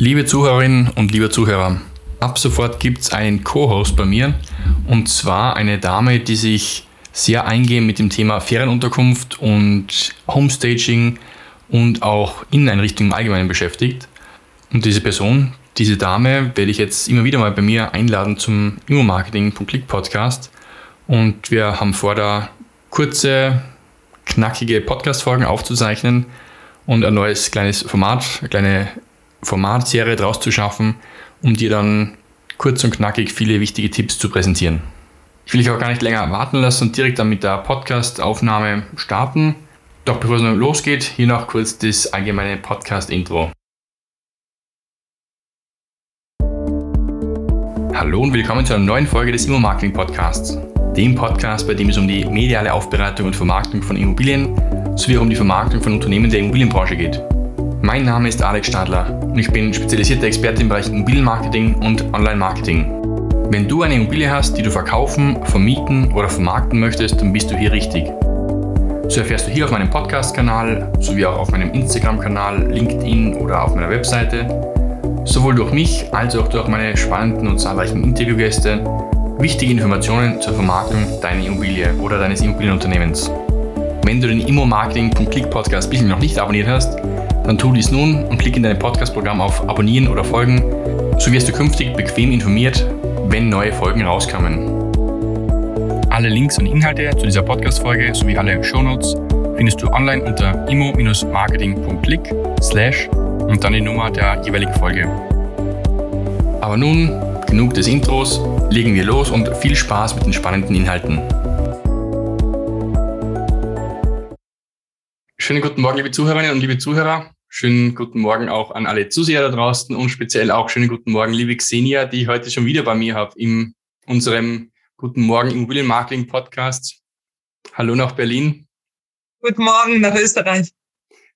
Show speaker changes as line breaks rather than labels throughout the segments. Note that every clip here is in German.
Liebe Zuhörerinnen und liebe Zuhörer, ab sofort gibt es einen Co-Host bei mir und zwar eine Dame, die sich sehr eingehend mit dem Thema Ferienunterkunft und Homestaging und auch Inneneinrichtungen im Allgemeinen beschäftigt. Und diese Person, diese Dame, werde ich jetzt immer wieder mal bei mir einladen zum Immo-Marketing.click Podcast. Und wir haben vor, da kurze, knackige Podcast-Folgen aufzuzeichnen und ein neues kleines Format, eine kleine Formatserie draus zu schaffen, um dir dann kurz und knackig viele wichtige Tipps zu präsentieren. Ich will dich auch gar nicht länger warten lassen und direkt dann mit der Podcast-Aufnahme starten. Doch bevor es noch losgeht, hier noch kurz das allgemeine Podcast-Intro. Hallo und willkommen zu einer neuen Folge des Immo-Marketing-Podcasts. Dem Podcast, bei dem es um die mediale Aufbereitung und Vermarktung von Immobilien sowie auch um die Vermarktung von Unternehmen der Immobilienbranche geht. Mein Name ist Alex Stadler und ich bin spezialisierter Experte im Bereich Immobilienmarketing und Online-Marketing. Wenn du eine Immobilie hast, die du verkaufen, vermieten oder vermarkten möchtest, dann bist du hier richtig. So erfährst du hier auf meinem Podcast-Kanal sowie auch auf meinem Instagram-Kanal, LinkedIn oder auf meiner Webseite sowohl durch mich als auch durch meine spannenden und zahlreichen Interviewgäste wichtige Informationen zur Vermarktung deiner Immobilie oder deines Immobilienunternehmens. Wenn du den Immo-Marketing.click Podcast bisher noch nicht abonniert hast, dann tu dies nun und klick in dein Podcast-Programm auf Abonnieren oder Folgen, so wirst du künftig bequem informiert, wenn neue Folgen rauskommen. Alle Links und Inhalte zu dieser Podcast-Folge sowie alle Shownotes findest du online unter immo-marketing.click slash und dann die Nummer der jeweiligen Folge. Aber nun, genug des Intros, legen wir los und viel Spaß mit den spannenden Inhalten. Schönen guten Morgen, liebe Zuhörerinnen und liebe Zuhörer. Schönen guten Morgen auch an alle Zuseher da draußen und speziell auch schönen guten Morgen, liebe Xenia, die ich heute schon wieder bei mir habe in unserem Guten Morgen Immobilienmarketing Podcast. Hallo nach Berlin.
Guten Morgen nach Österreich.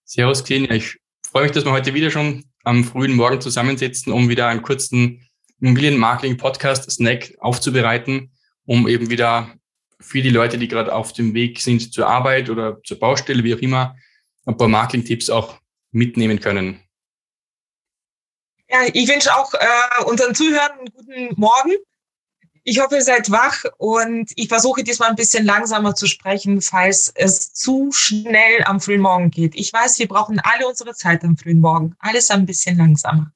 Servus Xenia, ich freue mich, dass wir heute wieder schon am frühen Morgen zusammensetzen, um wieder einen kurzen Immobilienmarketing-Podcast-Snack aufzubereiten, um eben wieder für die Leute, die gerade auf dem Weg sind zur Arbeit oder zur Baustelle, wie auch immer, ein paar Marketing-Tipps auch mitnehmen können.
Ja, ich wünsche auch äh, unseren Zuhörern einen guten Morgen. Ich hoffe, ihr seid wach und ich versuche diesmal ein bisschen langsamer zu sprechen, falls es zu schnell am frühen Morgen geht. Ich weiß, wir brauchen alle unsere Zeit am frühen Morgen. Alles ein bisschen langsamer.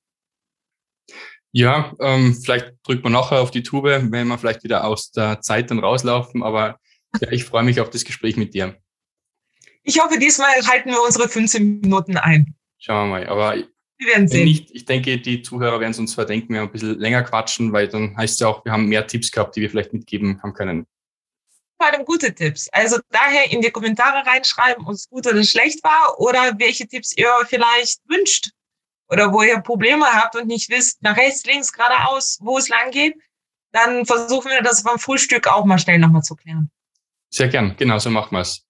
Ja, ähm, vielleicht drückt man nachher auf die Tube, wenn wir vielleicht wieder aus der Zeit dann rauslaufen. Aber ja, ich freue mich auf das Gespräch mit dir.
Ich hoffe, diesmal halten wir unsere 15 Minuten ein.
Schauen wir mal. Aber wir werden sehen. Nicht, ich denke, die Zuhörer werden es uns verdenken, wenn wir ein bisschen länger quatschen, weil dann heißt es ja auch, wir haben mehr Tipps gehabt, die wir vielleicht mitgeben haben können.
Vor allem gute Tipps. Also daher in die Kommentare reinschreiben, ob es gut oder schlecht war oder welche Tipps ihr vielleicht wünscht oder wo ihr Probleme habt und nicht wisst, nach rechts, links, geradeaus, wo es lang geht. Dann versuchen wir das beim Frühstück auch mal schnell nochmal zu klären.
Sehr gern, genau so machen wir es.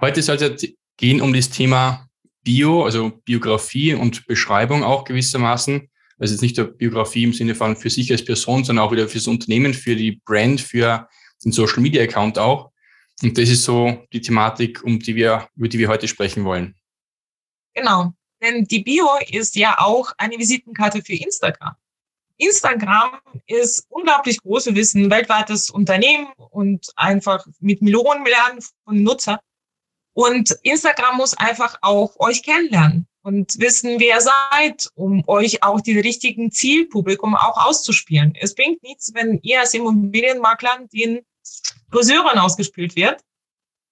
Heute soll es gehen um das Thema Bio, also Biografie und Beschreibung auch gewissermaßen. Also jetzt nicht nur Biografie im Sinne von für sich als Person, sondern auch wieder fürs Unternehmen, für die Brand, für den Social Media Account auch. Und das ist so die Thematik, um die wir, über die wir heute sprechen wollen.
Genau. Denn die Bio ist ja auch eine Visitenkarte für Instagram. Instagram ist unglaublich groß. Wir wissen, weltweites Unternehmen und einfach mit Millionen, Milliarden von Nutzer. Und Instagram muss einfach auch euch kennenlernen und wissen, wer ihr seid, um euch auch die richtigen Zielpublikum auch auszuspielen. Es bringt nichts, wenn ihr als Immobilienmakler den Friseuren ausgespielt wird.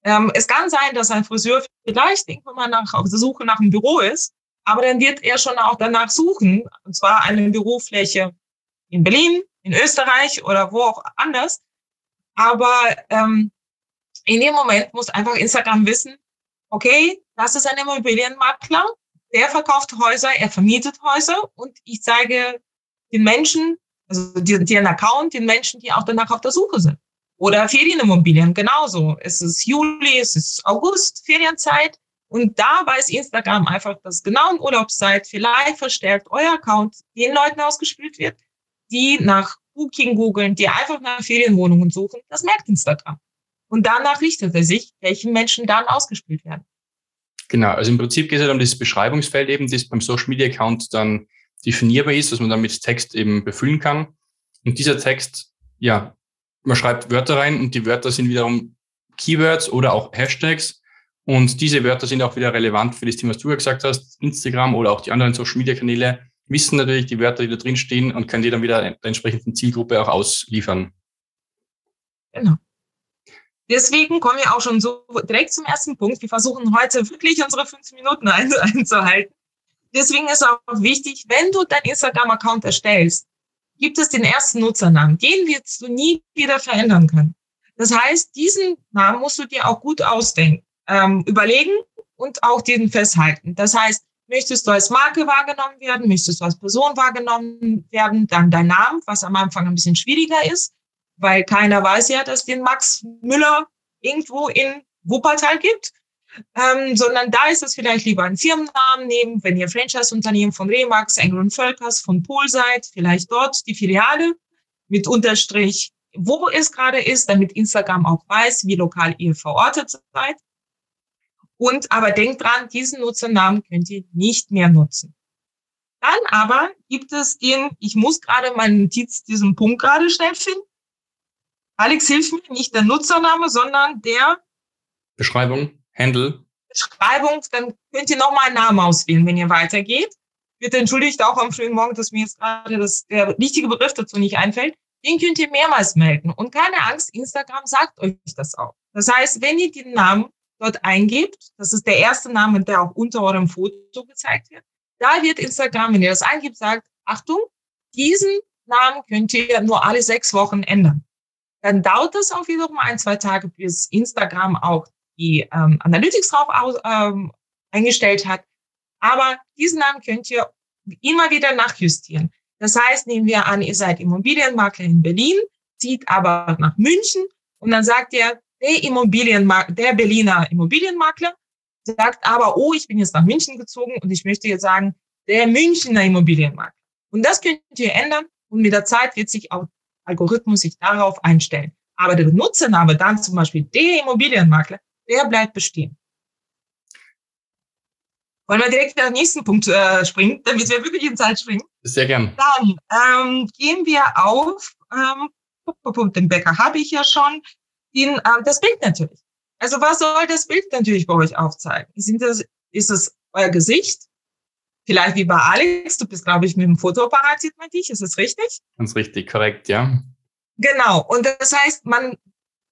Ähm, es kann sein, dass ein Friseur vielleicht irgendwann mal nach, auf der Suche nach einem Büro ist, aber dann wird er schon auch danach suchen, und zwar eine Bürofläche in Berlin, in Österreich oder wo auch anders. Aber ähm, in dem Moment muss einfach Instagram wissen, okay, das ist ein Immobilienmakler, der verkauft Häuser, er vermietet Häuser und ich zeige den Menschen, also den Account, den Menschen, die auch danach auf der Suche sind. Oder Ferienimmobilien, genauso. Es ist Juli, es ist August, Ferienzeit. Und da weiß Instagram einfach, dass genau in Urlaubszeit vielleicht verstärkt euer Account den Leuten ausgespielt wird, die nach Booking googeln, die einfach nach Ferienwohnungen suchen. Das merkt Instagram. Und danach richtet er sich, welchen Menschen dann ausgespielt werden.
Genau, also im Prinzip geht es halt um das Beschreibungsfeld eben, das beim Social Media Account dann definierbar ist, was man dann mit Text eben befüllen kann. Und dieser Text, ja, man schreibt Wörter rein und die Wörter sind wiederum Keywords oder auch Hashtags. Und diese Wörter sind auch wieder relevant für das Thema, was du ja gesagt hast, Instagram oder auch die anderen Social Media Kanäle wissen natürlich die Wörter, die da drin stehen und können die dann wieder der entsprechenden Zielgruppe auch ausliefern.
Genau. Deswegen kommen wir auch schon so direkt zum ersten Punkt. Wir versuchen heute wirklich unsere fünf Minuten einzuhalten. Deswegen ist auch wichtig, wenn du dein Instagram-Account erstellst, gibt es den ersten Nutzernamen. Den wirst du nie wieder verändern können. Das heißt, diesen Namen musst du dir auch gut ausdenken, ähm, überlegen und auch den festhalten. Das heißt, möchtest du als Marke wahrgenommen werden, möchtest du als Person wahrgenommen werden, dann dein Name, was am Anfang ein bisschen schwieriger ist weil keiner weiß ja, dass den Max Müller irgendwo in Wuppertal gibt. Ähm, sondern da ist es vielleicht lieber ein Firmennamen nehmen, wenn ihr Franchise-Unternehmen von Remax, Engel Völkers, von Pol seid, vielleicht dort die Filiale mit Unterstrich, wo es gerade ist, damit Instagram auch weiß, wie lokal ihr verortet seid. Und aber denkt dran, diesen Nutzernamen könnt ihr nicht mehr nutzen. Dann aber gibt es den, ich muss gerade meinen Notiz, diesen Punkt gerade schnell finden. Alex, hilf mir, nicht der Nutzername, sondern der
Beschreibung, Handle.
Beschreibung, dann könnt ihr nochmal einen Namen auswählen, wenn ihr weitergeht. Bitte entschuldigt auch am frühen Morgen, dass mir jetzt gerade das, der richtige Begriff dazu nicht einfällt. Den könnt ihr mehrmals melden. Und keine Angst, Instagram sagt euch das auch. Das heißt, wenn ihr den Namen dort eingebt, das ist der erste Name, der auch unter eurem Foto gezeigt wird, da wird Instagram, wenn ihr das eingibt, sagt, Achtung, diesen Namen könnt ihr nur alle sechs Wochen ändern dann dauert es auch wiederum ein, zwei Tage, bis Instagram auch die ähm, Analytics drauf ähm, eingestellt hat. Aber diesen Namen könnt ihr immer wieder nachjustieren. Das heißt, nehmen wir an, ihr seid Immobilienmakler in Berlin, zieht aber nach München und dann sagt ihr, der Immobilienmakler, der Berliner Immobilienmakler sagt aber, oh, ich bin jetzt nach München gezogen und ich möchte jetzt sagen, der Münchner Immobilienmakler. Und das könnt ihr ändern und mit der Zeit wird sich auch Algorithmus sich darauf einstellen. Aber der Benutzername dann zum Beispiel der Immobilienmakler, der bleibt bestehen. Wollen wir direkt den nächsten Punkt äh, springen, damit wir wirklich in Zeit springen?
Sehr gern.
Dann ähm, gehen wir auf, ähm, den Bäcker habe ich ja schon, den, äh, das Bild natürlich. Also was soll das Bild natürlich bei euch aufzeigen? Sind das, ist es euer Gesicht? Vielleicht wie bei Alex, du bist, glaube ich, mit dem Fotoapparat sieht man dich, ist es richtig?
Ganz richtig, korrekt, ja.
Genau. Und das heißt, man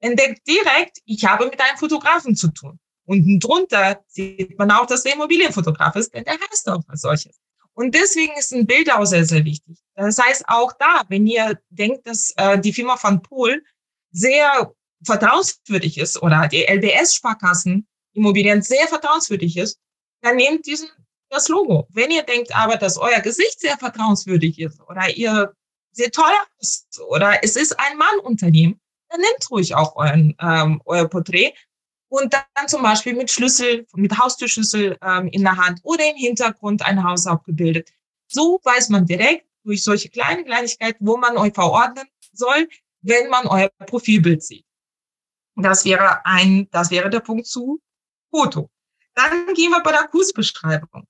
entdeckt direkt, ich habe mit einem Fotografen zu tun. Unten drunter sieht man auch, dass der Immobilienfotograf ist, denn der heißt auch als solches. Und deswegen ist ein Bild auch sehr, sehr wichtig. Das heißt, auch da, wenn ihr denkt, dass äh, die Firma von Pool sehr vertrauenswürdig ist oder die LBS-Sparkassen Immobilien sehr vertrauenswürdig ist, dann nehmt diesen das Logo. Wenn ihr denkt aber, dass euer Gesicht sehr vertrauenswürdig ist oder ihr sehr teuer ist oder es ist ein Mann-Unternehmen, dann nehmt ruhig auch euren, ähm, euer Porträt und dann zum Beispiel mit Schlüssel, mit Haustürschlüssel ähm, in der Hand oder im Hintergrund ein Haus abgebildet. So weiß man direkt durch solche kleine Kleinigkeiten, wo man euch verordnen soll, wenn man euer Profilbild sieht. Das wäre ein, das wäre der Punkt zu Foto. Dann gehen wir bei der Kursbeschreibung.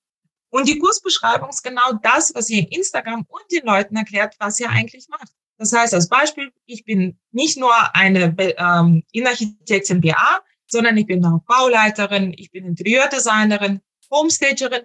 Und die Kursbeschreibung ist genau das, was ihr in Instagram und den Leuten erklärt, was ihr eigentlich macht. Das heißt, als Beispiel, ich bin nicht nur eine ähm, Innenarchitektin BA, sondern ich bin auch Bauleiterin, ich bin Interieurdesignerin, Homestagerin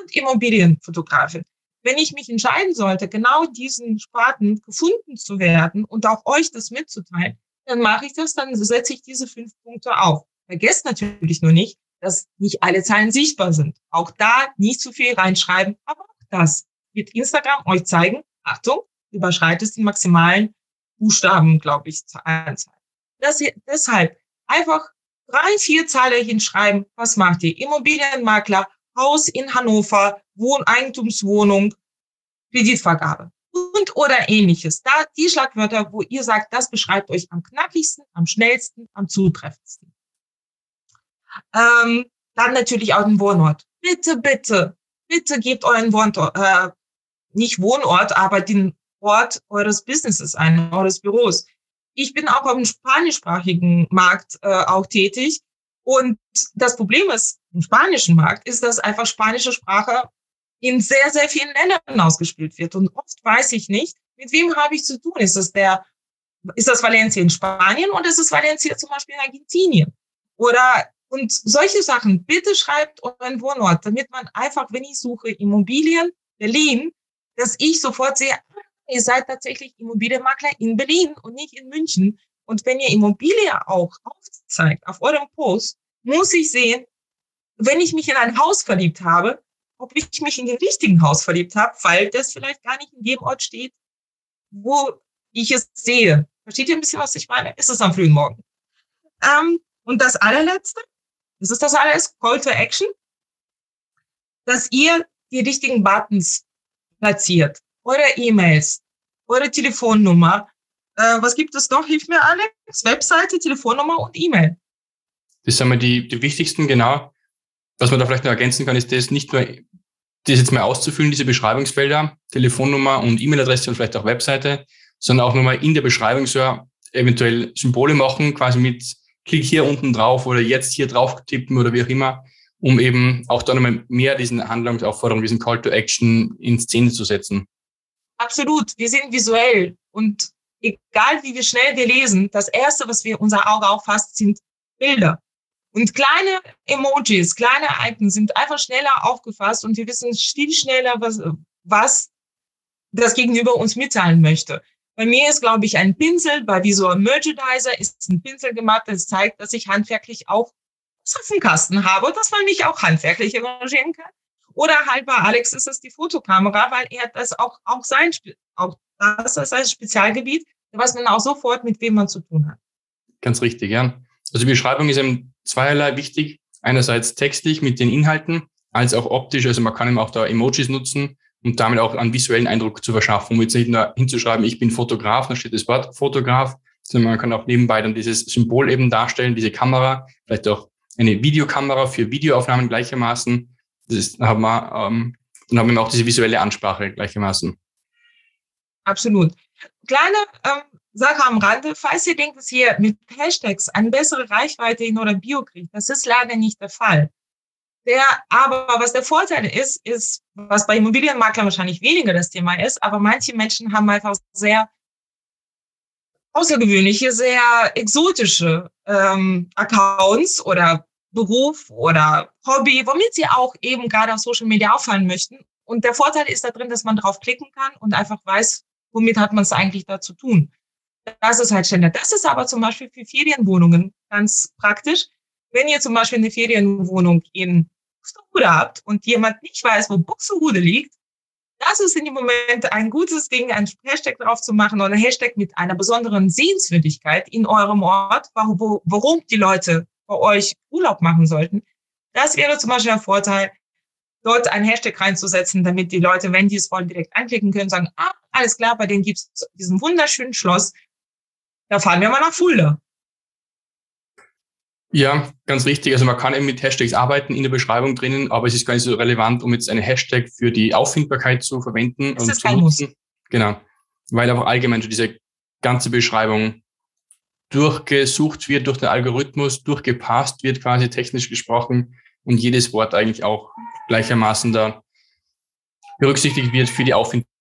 und Immobilienfotografin. Wenn ich mich entscheiden sollte, genau diesen Sparten gefunden zu werden und auch euch das mitzuteilen, dann mache ich das, dann setze ich diese fünf Punkte auf. Vergesst natürlich nur nicht, dass nicht alle Zahlen sichtbar sind. Auch da nicht zu viel reinschreiben, aber auch das wird Instagram euch zeigen. Achtung, überschreitest den maximalen Buchstaben, glaube ich, Anzahl. Das hier, deshalb einfach drei, vier Zeilen hinschreiben. Was macht ihr? Immobilienmakler, Haus in Hannover, Wohneigentumswohnung, Kreditvergabe und oder ähnliches. Da die Schlagwörter, wo ihr sagt, das beschreibt euch am knackigsten, am schnellsten, am zutreffendsten. Ähm, dann natürlich auch den Wohnort. Bitte, bitte, bitte gebt euren Wohnort, äh, nicht Wohnort, aber den Ort eures Businesses ein, eures Büros. Ich bin auch auf dem spanischsprachigen Markt äh, auch tätig. Und das Problem ist, im spanischen Markt ist, dass einfach spanische Sprache in sehr, sehr vielen Ländern ausgespielt wird. Und oft weiß ich nicht, mit wem habe ich zu tun. Ist das der, ist das Valencia in Spanien oder ist es Valencia zum Beispiel in Argentinien? Oder, und solche Sachen, bitte schreibt euren Wohnort, damit man einfach, wenn ich suche Immobilien Berlin, dass ich sofort sehe, ah, ihr seid tatsächlich Immobilienmakler in Berlin und nicht in München. Und wenn ihr Immobilie auch aufzeigt auf eurem Post, muss ich sehen, wenn ich mich in ein Haus verliebt habe, ob ich mich in den richtigen Haus verliebt habe, weil das vielleicht gar nicht in dem Ort steht, wo ich es sehe. Versteht ihr ein bisschen, was ich meine? Ist es am frühen Morgen? Ähm, und das allerletzte, das ist das alles, Call to Action, dass ihr die richtigen Buttons platziert, eure E-Mails, eure Telefonnummer. Äh, was gibt es noch? Hilf mir, Alex. Webseite, Telefonnummer und E-Mail.
Das sind mal die, die wichtigsten, genau. Was man da vielleicht noch ergänzen kann, ist das nicht nur, das jetzt mal auszufüllen, diese Beschreibungsfelder, Telefonnummer und E-Mail-Adresse und vielleicht auch Webseite, sondern auch nochmal in der Beschreibung so eventuell Symbole machen, quasi mit Klick hier unten drauf oder jetzt hier drauf tippen oder wie auch immer, um eben auch da nochmal mehr diesen Handlungsaufforderungen, diesen Call to Action in Szene zu setzen.
Absolut. Wir sind visuell und egal wie wir schnell wir lesen, das erste, was wir unser Auge auffasst, sind Bilder. Und kleine Emojis, kleine Icons sind einfach schneller aufgefasst und wir wissen viel schneller, was, was das Gegenüber uns mitteilen möchte. Bei mir ist, glaube ich, ein Pinsel, bei Visual Merchandiser ist ein Pinsel gemacht, das zeigt, dass ich handwerklich auch Kasten habe, dass man mich auch handwerklich engagieren kann. Oder halt bei Alex ist es die Fotokamera, weil er das auch, auch sein, auch das ist ein Spezialgebiet, weiß man auch sofort, mit wem man zu tun hat.
Ganz richtig, ja. Also die Beschreibung ist eben zweierlei wichtig. Einerseits textlich mit den Inhalten, als auch optisch. Also man kann eben auch da Emojis nutzen und damit auch einen visuellen Eindruck zu verschaffen, um jetzt nicht nur hinzuschreiben, ich bin Fotograf, da steht das Wort Fotograf, sondern man kann auch nebenbei dann dieses Symbol eben darstellen, diese Kamera, vielleicht auch eine Videokamera für Videoaufnahmen gleichermaßen. Das ist, haben wir, ähm, dann haben wir auch diese visuelle Ansprache gleichermaßen.
Absolut. Kleine ähm, Sache am Rande, falls ihr denkt, dass ihr mit Hashtags eine bessere Reichweite in eurem Bio kriegt, das ist leider nicht der Fall. Der, aber was der Vorteil ist, ist, was bei Immobilienmaklern wahrscheinlich weniger das Thema ist, aber manche Menschen haben einfach sehr außergewöhnliche, sehr exotische ähm, Accounts oder Beruf oder Hobby, womit sie auch eben gerade auf Social Media auffallen möchten. Und der Vorteil ist da drin, dass man drauf klicken kann und einfach weiß, womit hat man es eigentlich da zu tun. Das ist halt schneller. Das ist aber zum Beispiel für Ferienwohnungen ganz praktisch. Wenn ihr zum Beispiel eine Ferienwohnung in Buxtehude habt und jemand nicht weiß, wo Buxtehude liegt, das ist in dem Moment ein gutes Ding, ein Hashtag drauf zu machen oder ein Hashtag mit einer besonderen Sehenswürdigkeit in eurem Ort, warum die Leute bei euch Urlaub machen sollten. Das wäre zum Beispiel ein Vorteil, dort ein Hashtag reinzusetzen, damit die Leute, wenn die es wollen, direkt anklicken können, sagen, ah, alles klar, bei denen gibt es diesen wunderschönen Schloss, da fahren wir mal nach Fulda.
Ja, ganz richtig. Also man kann eben mit Hashtags arbeiten in der Beschreibung drinnen, aber es ist gar nicht so relevant, um jetzt eine Hashtag für die Auffindbarkeit zu verwenden
das und zu nutzen. Muss.
Genau. Weil einfach allgemein schon diese ganze Beschreibung durchgesucht wird durch den Algorithmus, durchgepasst wird quasi technisch gesprochen und jedes Wort eigentlich auch gleichermaßen da berücksichtigt wird für die Auffindbarkeit.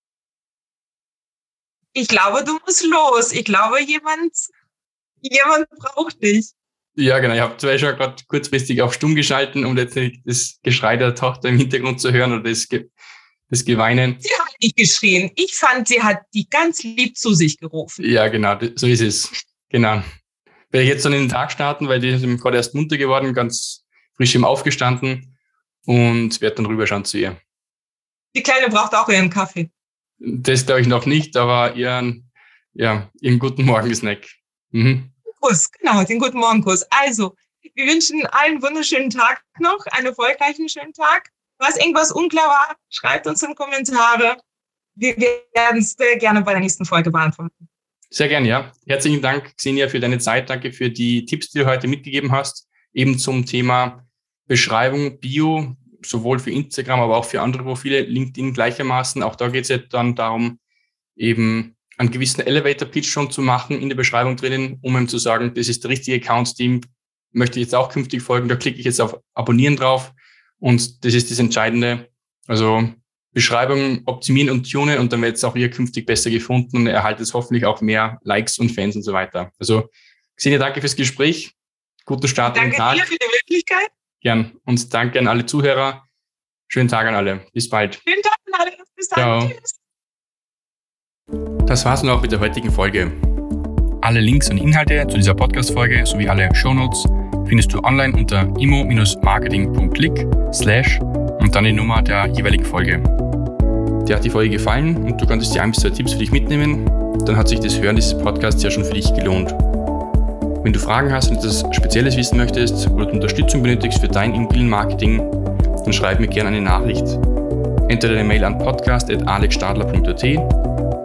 Ich glaube, du musst los. Ich glaube, jemand, jemand braucht dich.
Ja, genau. Ich habe zwar schon gerade kurzfristig auf stumm geschalten, um jetzt nicht das Geschrei der Tochter im Hintergrund zu hören oder das, Ge das Geweinen.
Sie hat nicht geschrien. Ich fand, sie hat die ganz lieb zu sich gerufen.
Ja, genau. So ist es. Genau. Werde ich jetzt dann in den Tag starten, weil die ist gerade erst munter geworden, ganz frisch im aufgestanden und werde dann rüberschauen zu ihr.
Die Kleine braucht auch ihren Kaffee.
Das glaube ich noch nicht, aber ihren, ja, ihren guten Morgen-Snack. Mhm.
Kuss, genau, den guten Morgenkuss. Also, wir wünschen allen wunderschönen Tag noch, einen erfolgreichen schönen Tag. Was irgendwas unklar war, schreibt uns in Kommentare. Wir werden es gerne bei der nächsten Folge beantworten.
Sehr gerne, ja. Herzlichen Dank, Xenia, für deine Zeit. Danke für die Tipps, die du heute mitgegeben hast, eben zum Thema Beschreibung, Bio, sowohl für Instagram, aber auch für andere Profile, LinkedIn gleichermaßen. Auch da geht es ja dann darum, eben einen gewissen Elevator-Pitch schon zu machen in der Beschreibung drinnen, um ihm zu sagen, das ist der richtige Account, dem möchte ich jetzt auch künftig folgen. Da klicke ich jetzt auf Abonnieren drauf und das ist das Entscheidende. Also Beschreibung optimieren und tunen und dann wird es auch ihr künftig besser gefunden und erhaltet hoffentlich auch mehr Likes und Fans und so weiter. Also Xenia, danke fürs Gespräch. Guten Start
danke in den Tag. Danke dir für die Möglichkeit.
Gern. Und danke an alle Zuhörer. Schönen Tag an alle. Bis bald.
Schönen Tag an alle. Bis dann. Ciao.
Das war's nun auch mit der heutigen Folge. Alle Links und Inhalte zu dieser Podcast-Folge sowie alle Shownotes findest du online unter imo-marketing.click slash und dann die Nummer der jeweiligen Folge. Dir hat die Folge gefallen und du konntest dir ein bis zwei Tipps für dich mitnehmen, dann hat sich das Hören dieses Podcasts ja schon für dich gelohnt. Wenn du Fragen hast und etwas Spezielles wissen möchtest oder Unterstützung benötigst für dein Immobilienmarketing, dann schreib mir gerne eine Nachricht. Entweder eine Mail an podcast.alexstadler.at